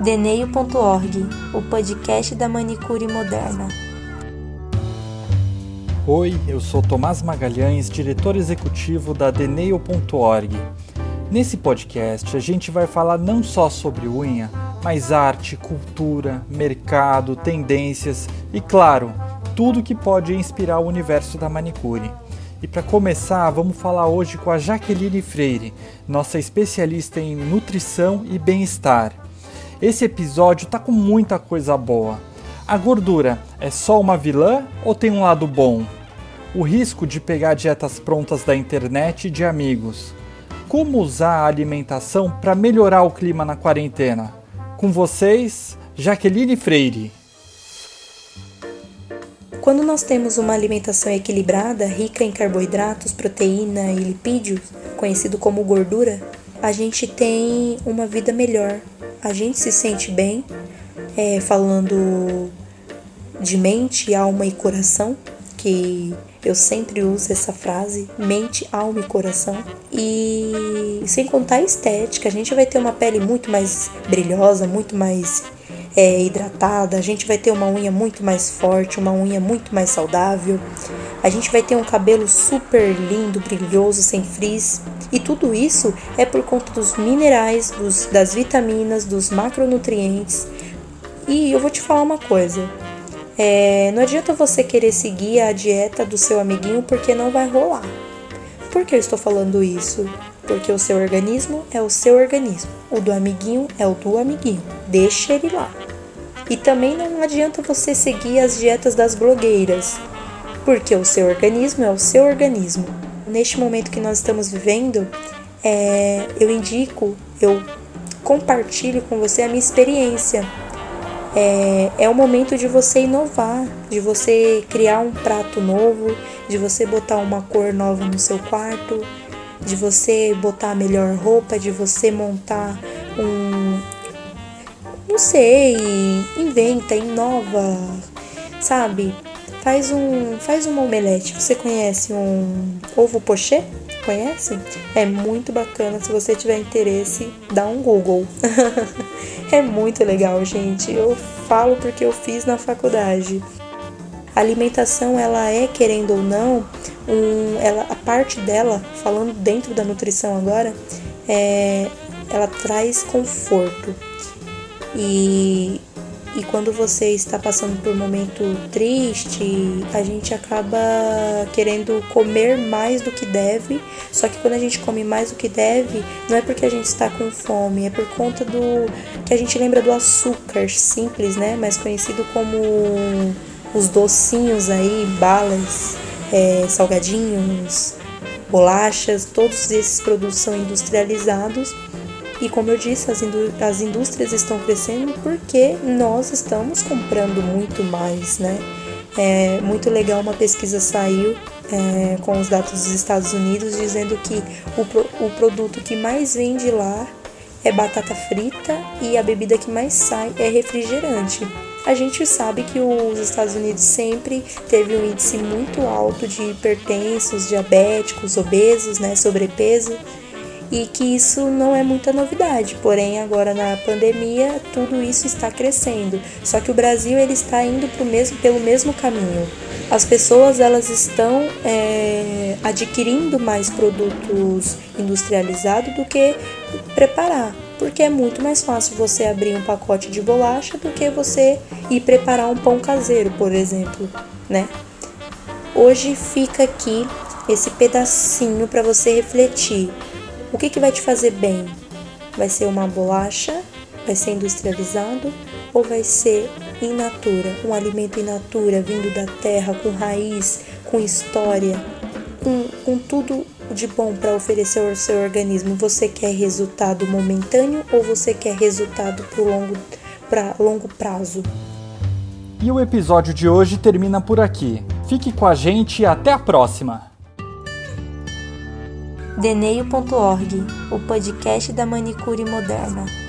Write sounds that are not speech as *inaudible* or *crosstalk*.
Deneio.org, o podcast da manicure moderna. Oi, eu sou Tomás Magalhães, diretor executivo da Deneio.org. Nesse podcast a gente vai falar não só sobre unha, mas arte, cultura, mercado, tendências e, claro, tudo que pode inspirar o universo da manicure. E para começar, vamos falar hoje com a Jaqueline Freire, nossa especialista em nutrição e bem-estar. Esse episódio tá com muita coisa boa. A gordura é só uma vilã ou tem um lado bom? O risco de pegar dietas prontas da internet e de amigos. Como usar a alimentação para melhorar o clima na quarentena? Com vocês, Jaqueline Freire. Quando nós temos uma alimentação equilibrada, rica em carboidratos, proteína e lipídios, conhecido como gordura, a gente tem uma vida melhor, a gente se sente bem, é, falando de mente, alma e coração, que eu sempre uso essa frase, mente, alma e coração. E sem contar a estética, a gente vai ter uma pele muito mais brilhosa, muito mais é, hidratada, a gente vai ter uma unha muito mais forte, uma unha muito mais saudável, a gente vai ter um cabelo super lindo, brilhoso, sem frizz. E tudo isso é por conta dos minerais, dos, das vitaminas, dos macronutrientes. E eu vou te falar uma coisa: é, não adianta você querer seguir a dieta do seu amiguinho porque não vai rolar. Por que eu estou falando isso? Porque o seu organismo é o seu organismo, o do amiguinho é o do amiguinho. Deixa ele lá. E também não adianta você seguir as dietas das blogueiras, porque o seu organismo é o seu organismo. Neste momento que nós estamos vivendo, é, eu indico, eu compartilho com você a minha experiência. É, é o momento de você inovar, de você criar um prato novo, de você botar uma cor nova no seu quarto, de você botar a melhor roupa, de você montar um, não sei, inventa, inova, sabe? Faz um, faz uma omelete. Você conhece um ovo pochê? Conhece? É muito bacana. Se você tiver interesse, dá um Google. *laughs* é muito legal, gente. Eu falo porque eu fiz na faculdade. A alimentação, ela é, querendo ou não, um, ela, a parte dela, falando dentro da nutrição agora, é, ela traz conforto. E, e quando você está passando por um momento triste, a gente acaba querendo comer mais do que deve. Só que quando a gente come mais do que deve, não é porque a gente está com fome, é por conta do que a gente lembra do açúcar simples, né? Mais conhecido como os docinhos aí, balas, é, salgadinhos, bolachas, todos esses produtos são industrializados e como eu disse, as, indú as indústrias estão crescendo porque nós estamos comprando muito mais, né? É muito legal uma pesquisa saiu é, com os dados dos Estados Unidos dizendo que o, pro, o produto que mais vende lá é batata frita e a bebida que mais sai é refrigerante. A gente sabe que os Estados Unidos sempre teve um índice muito alto de hipertensos, diabéticos, obesos, né, sobrepeso e que isso não é muita novidade. Porém, agora na pandemia, tudo isso está crescendo. Só que o Brasil ele está indo mesmo, pelo mesmo caminho. As pessoas elas estão é, adquirindo mais produtos industrializados do que preparar, porque é muito mais fácil você abrir um pacote de bolacha do que você ir preparar um pão caseiro, por exemplo, né? Hoje fica aqui esse pedacinho para você refletir. O que, que vai te fazer bem? Vai ser uma bolacha? Vai ser industrializado? Ou vai ser in natura, um alimento in natura, vindo da terra, com raiz, com história, com, com tudo de bom para oferecer ao seu organismo? Você quer resultado momentâneo ou você quer resultado para longo, longo prazo? E o episódio de hoje termina por aqui. Fique com a gente e até a próxima! Deneio.org, o podcast da manicure moderna.